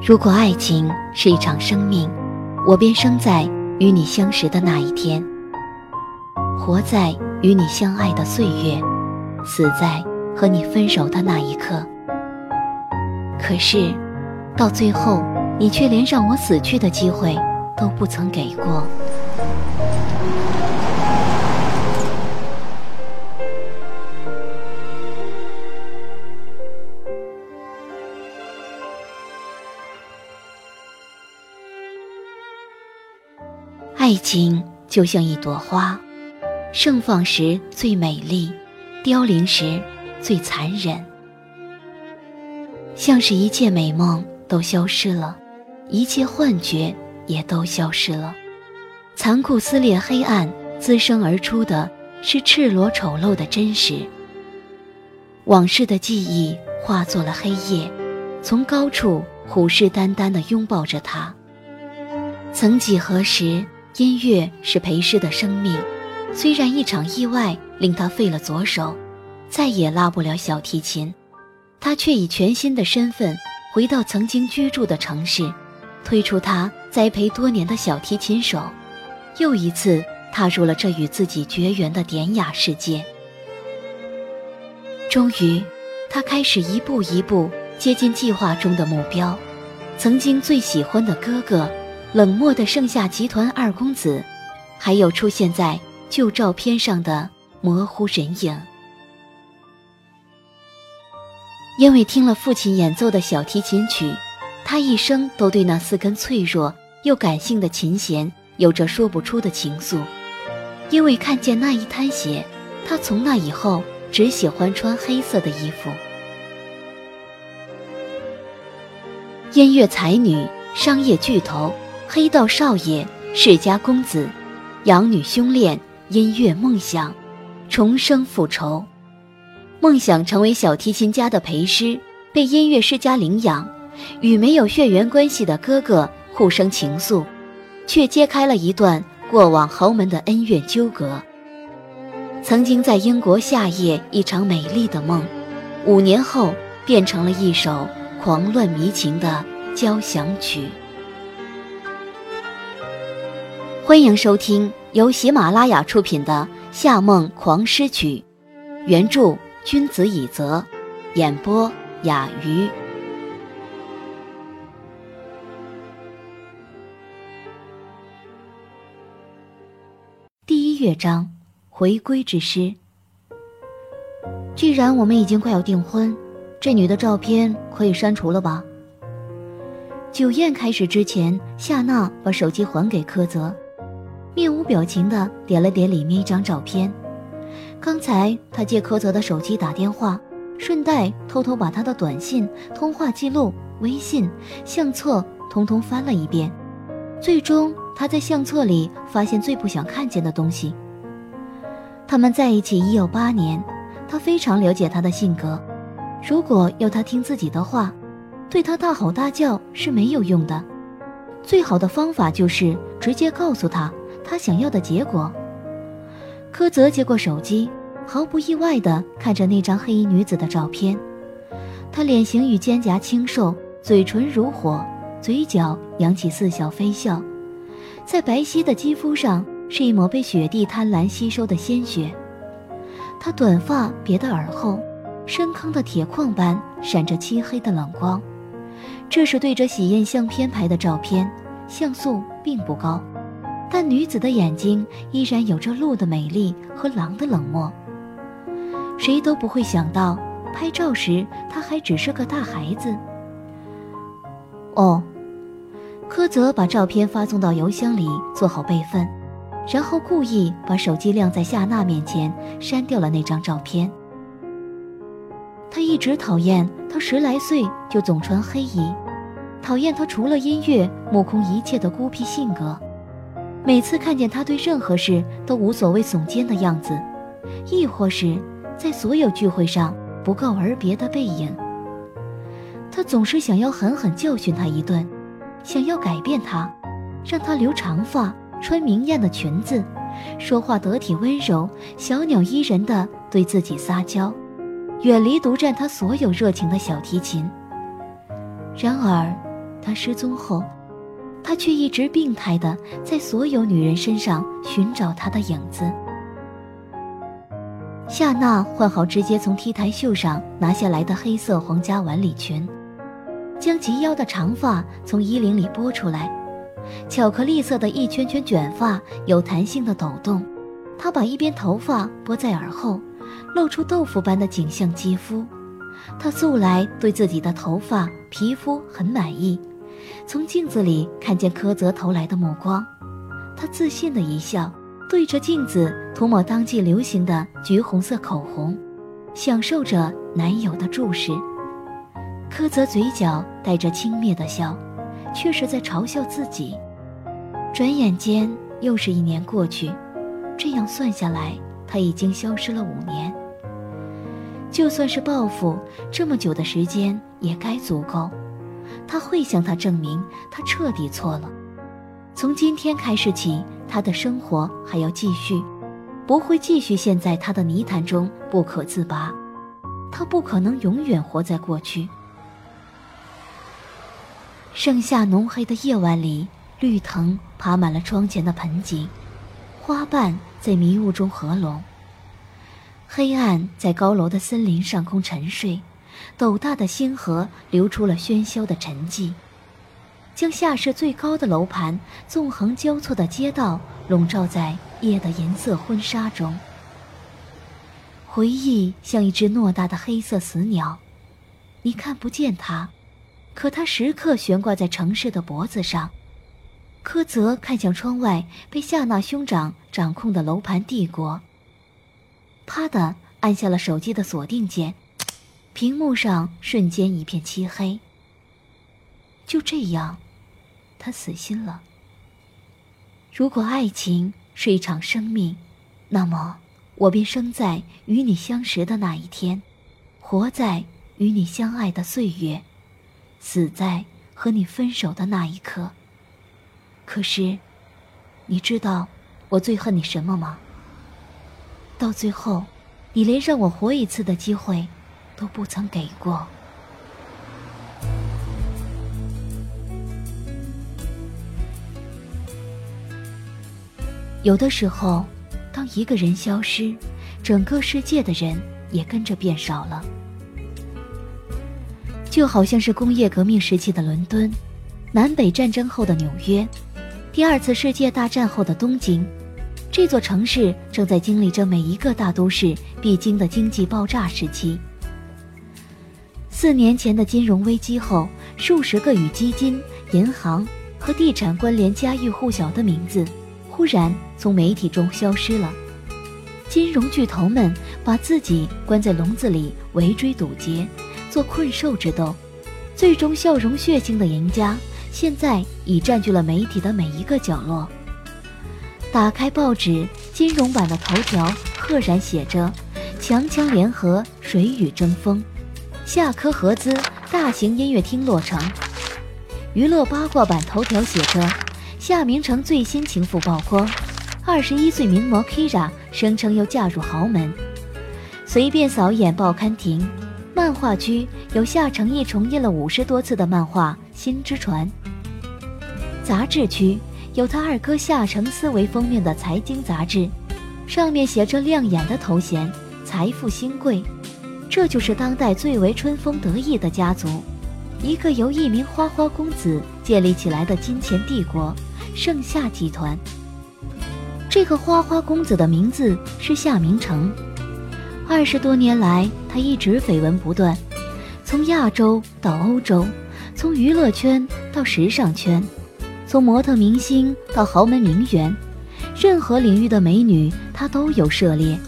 如果爱情是一场生命，我便生在与你相识的那一天，活在与你相爱的岁月，死在和你分手的那一刻。可是，到最后，你却连让我死去的机会都不曾给过。爱情就像一朵花，盛放时最美丽，凋零时最残忍。像是一切美梦都消失了，一切幻觉也都消失了。残酷撕裂黑暗，滋生而出的是赤裸丑陋的真实。往事的记忆化作了黑夜，从高处虎视眈眈地拥抱着他。曾几何时。音乐是裴诗的生命，虽然一场意外令他废了左手，再也拉不了小提琴，他却以全新的身份回到曾经居住的城市，推出他栽培多年的小提琴手，又一次踏入了这与自己绝缘的典雅世界。终于，他开始一步一步接近计划中的目标，曾经最喜欢的哥哥。冷漠的盛夏集团二公子，还有出现在旧照片上的模糊人影。因为听了父亲演奏的小提琴曲，他一生都对那四根脆弱又感性的琴弦有着说不出的情愫。因为看见那一滩血，他从那以后只喜欢穿黑色的衣服。音乐才女，商业巨头。黑道少爷，世家公子，养女凶恋，音乐梦想，重生复仇，梦想成为小提琴家的裴师被音乐世家领养，与没有血缘关系的哥哥互生情愫，却揭开了一段过往豪门的恩怨纠葛。曾经在英国夏夜一场美丽的梦，五年后变成了一首狂乱迷情的交响曲。欢迎收听由喜马拉雅出品的《夏梦狂诗曲》，原著君子以泽，演播雅鱼。第一乐章，回归之诗。既然我们已经快要订婚，这女的照片可以删除了吧？酒宴开始之前，夏娜把手机还给柯泽。面无表情地点了点里面一张照片。刚才他借柯泽的手机打电话，顺带偷偷把他的短信、通话记录、微信、相册通通翻了一遍。最终，他在相册里发现最不想看见的东西。他们在一起已有八年，他非常了解他的性格。如果要他听自己的话，对他大吼大叫是没有用的。最好的方法就是直接告诉他。他想要的结果。柯泽接过手机，毫不意外地看着那张黑衣女子的照片。她脸型与肩胛清瘦，嘴唇如火，嘴角扬起似笑非笑，在白皙的肌肤上是一抹被雪地贪婪吸收的鲜血。她短发别的耳后，深坑的铁矿般闪着漆黑的冷光。这是对着喜宴相片拍的照片，像素并不高。但女子的眼睛依然有着鹿的美丽和狼的冷漠。谁都不会想到，拍照时她还只是个大孩子。哦，柯泽把照片发送到邮箱里，做好备份，然后故意把手机晾在夏娜面前，删掉了那张照片。他一直讨厌她十来岁就总穿黑衣，讨厌她除了音乐目空一切的孤僻性格。每次看见他对任何事都无所谓耸肩的样子，亦或是在所有聚会上不告而别的背影，他总是想要狠狠教训他一顿，想要改变他，让他留长发、穿明艳的裙子，说话得体温柔、小鸟依人的对自己撒娇，远离独占他所有热情的小提琴。然而，他失踪后，他却一直病态的在所有女人身上寻找他的影子。夏娜换好直接从 T 台秀上拿下来的黑色皇家晚礼裙，将及腰的长发从衣领里拨出来，巧克力色的一圈圈卷发有弹性的抖动。她把一边头发拨在耳后，露出豆腐般的景象肌肤。她素来对自己的头发皮肤很满意，从镜子里看见柯泽投来的目光，她自信的一笑。对着镜子涂抹当季流行的橘红色口红，享受着男友的注视。柯泽嘴角带着轻蔑的笑，却是在嘲笑自己。转眼间又是一年过去，这样算下来，他已经消失了五年。就算是报复，这么久的时间也该足够。他会向他证明，他彻底错了。从今天开始起。他的生活还要继续，不会继续陷在他的泥潭中不可自拔。他不可能永远活在过去。盛夏浓黑的夜晚里，绿藤爬满了窗前的盆景，花瓣在迷雾中合拢。黑暗在高楼的森林上空沉睡，斗大的星河流出了喧嚣的沉寂。将下市最高的楼盘、纵横交错的街道笼罩在夜的银色婚纱中。回忆像一只偌大的黑色死鸟，你看不见它，可它时刻悬挂在城市的脖子上。柯泽看向窗外被夏娜兄长掌控的楼盘帝国，啪的按下了手机的锁定键，屏幕上瞬间一片漆黑。就这样。他死心了。如果爱情是一场生命，那么我便生在与你相识的那一天，活在与你相爱的岁月，死在和你分手的那一刻。可是，你知道我最恨你什么吗？到最后，你连让我活一次的机会都不曾给过。有的时候，当一个人消失，整个世界的人也跟着变少了。就好像是工业革命时期的伦敦，南北战争后的纽约，第二次世界大战后的东京，这座城市正在经历着每一个大都市必经的经济爆炸时期。四年前的金融危机后，数十个与基金、银行和地产关联、家喻户晓的名字。忽然从媒体中消失了，金融巨头们把自己关在笼子里围追堵截，做困兽之斗，最终笑容血腥的赢家现在已占据了媒体的每一个角落。打开报纸，金融版的头条赫然写着：“强强联合，谁与争锋，夏科合资大型音乐厅落成。”娱乐八卦版头条写着。夏明诚最新情妇曝光，二十一岁名模 Kira 声称又嫁入豪门。随便扫一眼报刊亭，漫画区有夏承义重印了五十多次的漫画《新之船》。杂志区有他二哥夏承思为封面的财经杂志，上面写着亮眼的头衔“财富新贵”，这就是当代最为春风得意的家族，一个由一名花花公子建立起来的金钱帝国。盛夏集团，这个花花公子的名字是夏明诚。二十多年来，他一直绯闻不断，从亚洲到欧洲，从娱乐圈到时尚圈，从模特明星到豪门名媛，任何领域的美女他都有涉猎。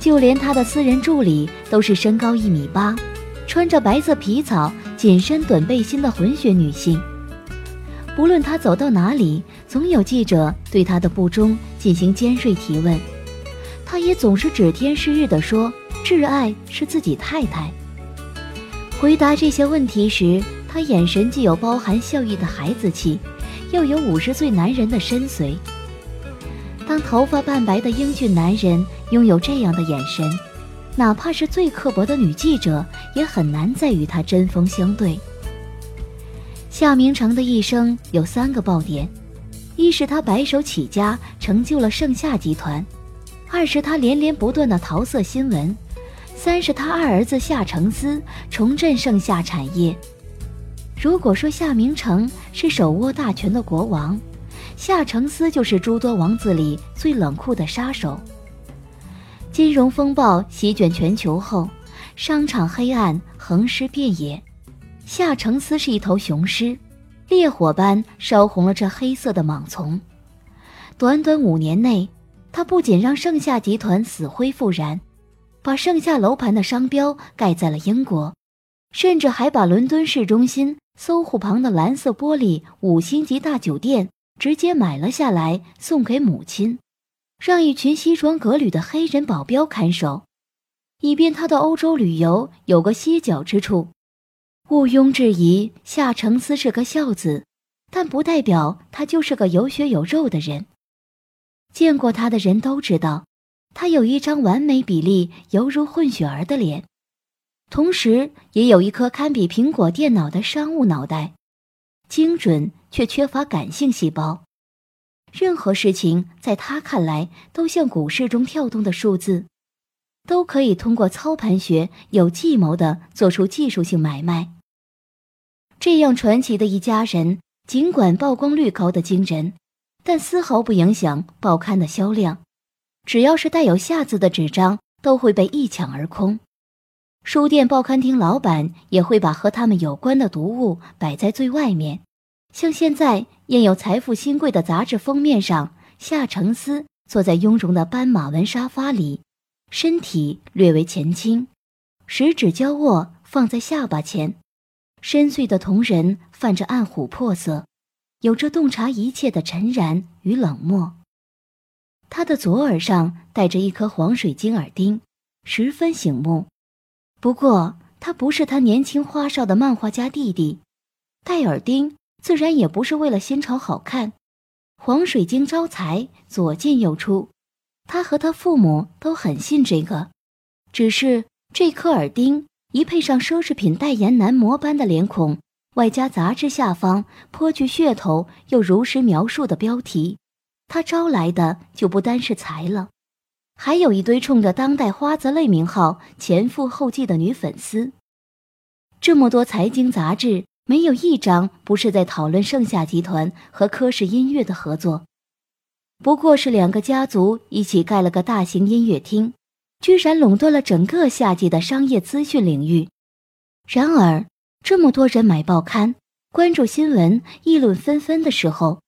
就连他的私人助理都是身高一米八，穿着白色皮草紧身短背心的混血女性。不论他走到哪里，总有记者对他的不忠进行尖锐提问，他也总是指天誓日地说挚爱是自己太太。回答这些问题时，他眼神既有包含笑意的孩子气，又有五十岁男人的深邃。当头发半白的英俊男人拥有这样的眼神，哪怕是最刻薄的女记者，也很难再与他针锋相对。夏明诚的一生有三个爆点：一是他白手起家，成就了盛夏集团；二是他连连不断的桃色新闻；三是他二儿子夏承思重振盛夏产业。如果说夏明诚是手握大权的国王，夏承思就是诸多王子里最冷酷的杀手。金融风暴席卷全球后，商场黑暗横尸遍野。夏承思是一头雄狮，烈火般烧红了这黑色的莽丛。短短五年内，他不仅让盛夏集团死灰复燃，把盛夏楼盘的商标盖在了英国，甚至还把伦敦市中心搜狐旁的蓝色玻璃五星级大酒店直接买了下来，送给母亲，让一群西装革履的黑人保镖看守，以便他的欧洲旅游有个歇脚之处。毋庸置疑，夏承思是个孝子，但不代表他就是个有血有肉的人。见过他的人都知道，他有一张完美比例、犹如混血儿的脸，同时也有一颗堪比苹果电脑的商务脑袋，精准却缺乏感性细胞。任何事情在他看来都像股市中跳动的数字，都可以通过操盘学有计谋地做出技术性买卖。这样传奇的一家人，尽管曝光率高的惊人，但丝毫不影响报刊的销量。只要是带有“夏”字的纸张，都会被一抢而空。书店、报刊亭老板也会把和他们有关的读物摆在最外面。像现在印有《财富新贵》的杂志封面上，夏承思坐在雍容的斑马纹沙发里，身体略为前倾，食指交握放在下巴前。深邃的瞳仁泛着暗琥珀色，有着洞察一切的沉然与冷漠。他的左耳上戴着一颗黄水晶耳钉，十分醒目。不过，他不是他年轻花哨的漫画家弟弟，戴耳钉自然也不是为了新潮好看。黄水晶招财，左进右出，他和他父母都很信这个。只是这颗耳钉。一配上奢侈品代言男模般的脸孔，外加杂志下方颇具噱头又如实描述的标题，他招来的就不单是财了，还有一堆冲着当代花泽类名号前赴后继的女粉丝。这么多财经杂志，没有一张不是在讨论盛夏集团和科氏音乐的合作，不过是两个家族一起盖了个大型音乐厅。居然垄断了整个夏季的商业资讯领域。然而，这么多人买报刊、关注新闻、议论纷纷的时候，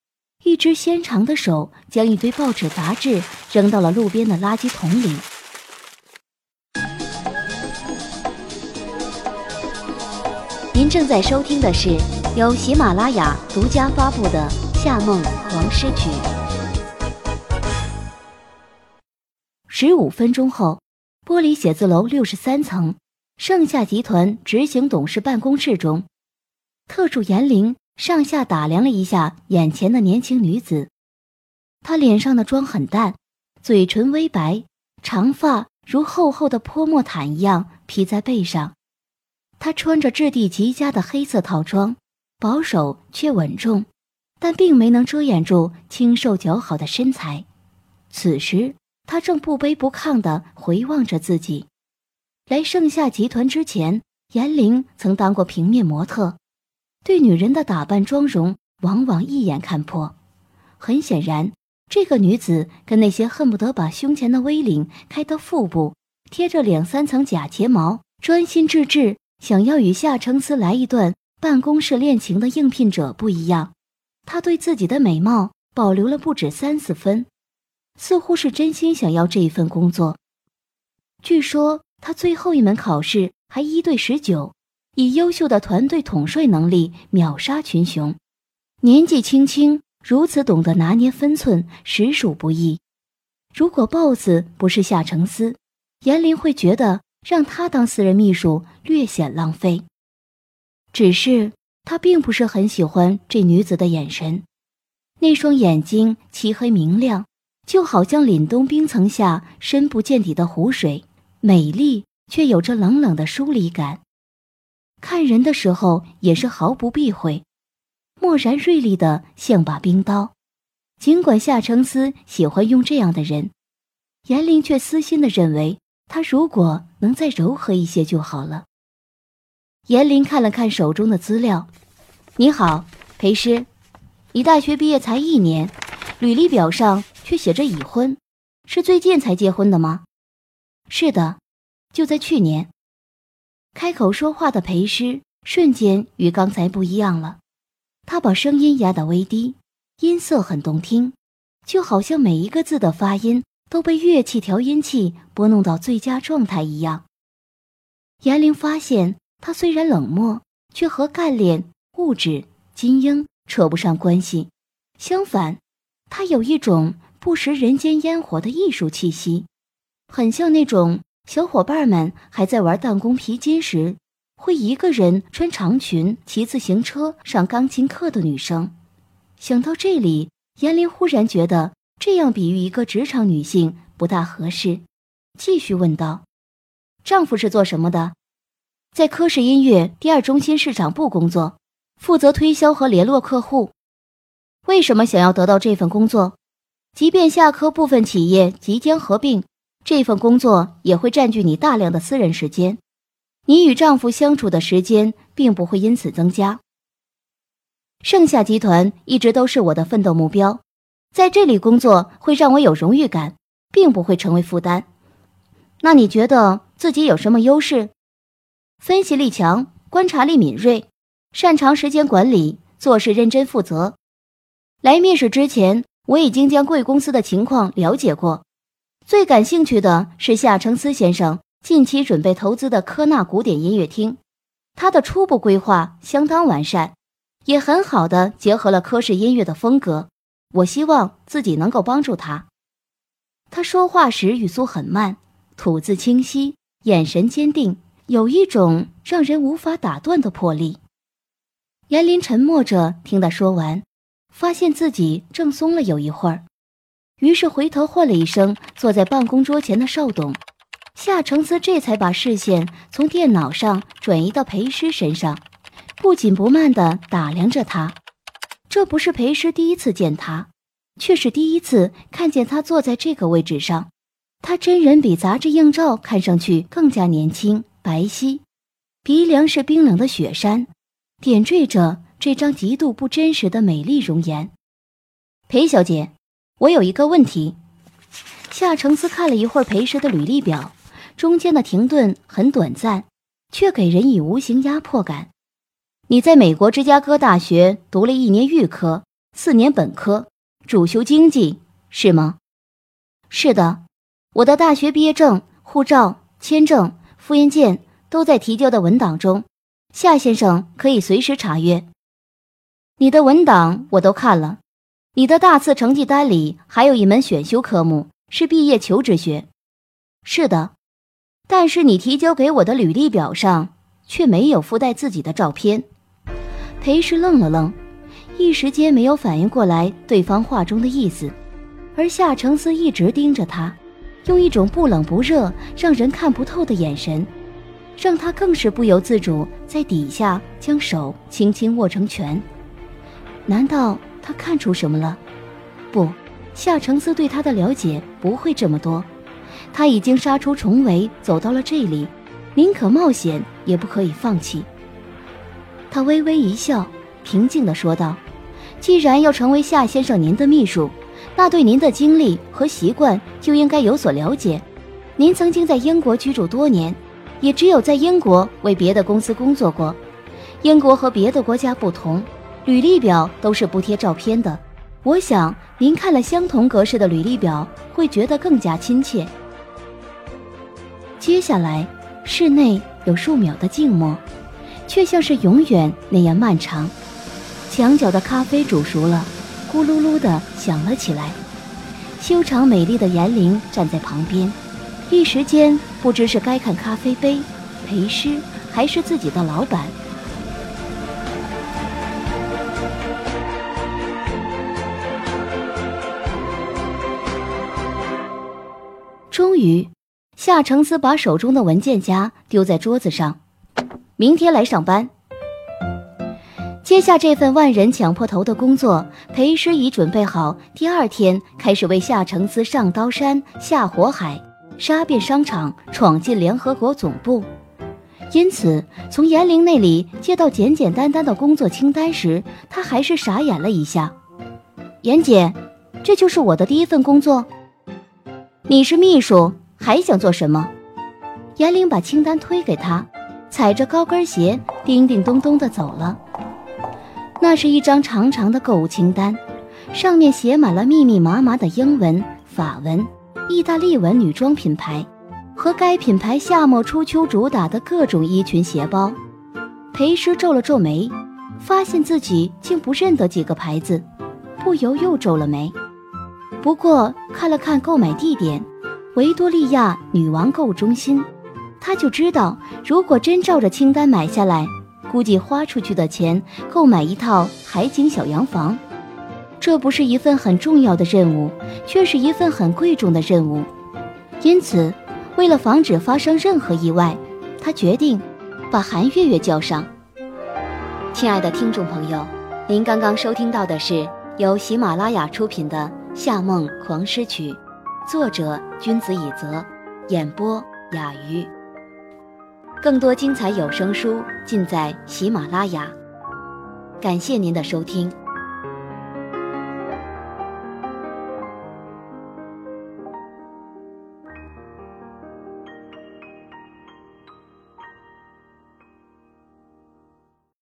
一只纤长的手将一堆报纸杂志扔到了路边的垃圾桶里。您正在收听的是由喜马拉雅独家发布的《夏梦黄诗曲》。十五分钟后。玻璃写字楼六十三层，盛夏集团执行董事办公室中，特助严玲上下打量了一下眼前的年轻女子。她脸上的妆很淡，嘴唇微白，长发如厚厚的泼墨毯一样披在背上。她穿着质地极佳的黑色套装，保守却稳重，但并没能遮掩住清瘦姣好的身材。此时。他正不卑不亢地回望着自己。来盛夏集团之前，严玲曾当过平面模特，对女人的打扮妆容往往一眼看破。很显然，这个女子跟那些恨不得把胸前的 V 领开到腹部，贴着两三层假睫毛，专心致志想要与夏承思来一段办公室恋情的应聘者不一样。她对自己的美貌保留了不止三四分。似乎是真心想要这一份工作。据说他最后一门考试还一对十九，以优秀的团队统帅能力秒杀群雄。年纪轻轻如此懂得拿捏分寸，实属不易。如果 BOSS 不是夏承思，严林会觉得让他当私人秘书略显浪费。只是他并不是很喜欢这女子的眼神，那双眼睛漆黑明亮。就好像凛冬冰层下深不见底的湖水，美丽却有着冷冷的疏离感。看人的时候也是毫不避讳，漠然锐利的像把冰刀。尽管夏承思喜欢用这样的人，严玲却私心的认为，他如果能再柔和一些就好了。严玲看了看手中的资料，你好，裴师，你大学毕业才一年，履历表上却写着已婚，是最近才结婚的吗？是的，就在去年。开口说话的裴师瞬间与刚才不一样了，他把声音压得微低，音色很动听，就好像每一个字的发音都被乐器调音器拨弄到最佳状态一样。严玲发现，他虽然冷漠，却和干练、物质、精英扯不上关系，相反，他有一种不食人间烟火的艺术气息，很像那种。小伙伴们还在玩弹弓皮筋时，会一个人穿长裙骑自行车上钢琴课的女生。想到这里，严林忽然觉得这样比喻一个职场女性不大合适，继续问道：“丈夫是做什么的？”在科氏音乐第二中心市场部工作，负责推销和联络客户。为什么想要得到这份工作？即便下科部分企业即将合并。这份工作也会占据你大量的私人时间，你与丈夫相处的时间并不会因此增加。盛夏集团一直都是我的奋斗目标，在这里工作会让我有荣誉感，并不会成为负担。那你觉得自己有什么优势？分析力强，观察力敏锐，擅长时间管理，做事认真负责。来面试之前，我已经将贵公司的情况了解过。最感兴趣的是夏承思先生近期准备投资的科纳古典音乐厅，他的初步规划相当完善，也很好的结合了科氏音乐的风格。我希望自己能够帮助他。他说话时语速很慢，吐字清晰，眼神坚定，有一种让人无法打断的魄力。严林沉默着听他说完，发现自己正松了有一会儿。于是回头唤了一声坐在办公桌前的邵董，夏承思这才把视线从电脑上转移到裴师身上，不紧不慢地打量着他。这不是裴师第一次见他，却是第一次看见他坐在这个位置上。他真人比杂志硬照看上去更加年轻白皙，鼻梁是冰冷的雪山，点缀着这张极度不真实的美丽容颜。裴小姐。我有一个问题，夏承思看了一会儿裴师的履历表，中间的停顿很短暂，却给人以无形压迫感。你在美国芝加哥大学读了一年预科，四年本科，主修经济，是吗？是的，我的大学毕业证、护照、签证、复印件都在提交的文档中，夏先生可以随时查阅。你的文档我都看了。你的大四成绩单里还有一门选修科目是毕业求职学，是的，但是你提交给我的履历表上却没有附带自己的照片。裴氏愣了愣，一时间没有反应过来对方话中的意思，而夏承思一直盯着他，用一种不冷不热、让人看不透的眼神，让他更是不由自主在底下将手轻轻握成拳。难道？他看出什么了？不，夏承思对他的了解不会这么多。他已经杀出重围，走到了这里，宁可冒险也不可以放弃。他微微一笑，平静地说道：“既然要成为夏先生您的秘书，那对您的经历和习惯就应该有所了解。您曾经在英国居住多年，也只有在英国为别的公司工作过。英国和别的国家不同。”履历表都是不贴照片的，我想您看了相同格式的履历表会觉得更加亲切。接下来，室内有数秒的静默，却像是永远那样漫长。墙角的咖啡煮熟了，咕噜噜的响了起来。修长美丽的严玲站在旁边，一时间不知是该看咖啡杯、陪师，还是自己的老板。终于，夏承思把手中的文件夹丢在桌子上。明天来上班。接下这份万人抢破头的工作，裴师已准备好，第二天开始为夏承思上刀山下火海，杀遍商场，闯进联合国总部。因此，从严玲那里接到简简单单的工作清单时，他还是傻眼了一下。严姐，这就是我的第一份工作。你是秘书，还想做什么？严玲把清单推给他，踩着高跟鞋，叮叮咚咚地走了。那是一张长长的购物清单，上面写满了密密麻麻的英文、法文、意大利文女装品牌，和该品牌夏末初秋主打的各种衣裙鞋包。裴师皱了皱眉，发现自己竟不认得几个牌子，不由又皱了眉。不过看了看购买地点，维多利亚女王购物中心，他就知道，如果真照着清单买下来。估计花出去的钱购买一套海景小洋房，这不是一份很重要的任务，却是一份很贵重的任务。因此，为了防止发生任何意外，他决定把韩月月叫上。亲爱的听众朋友，您刚刚收听到的是由喜马拉雅出品的《夏梦狂诗曲》，作者君子以泽，演播雅鱼。更多精彩有声书尽在喜马拉雅，感谢您的收听。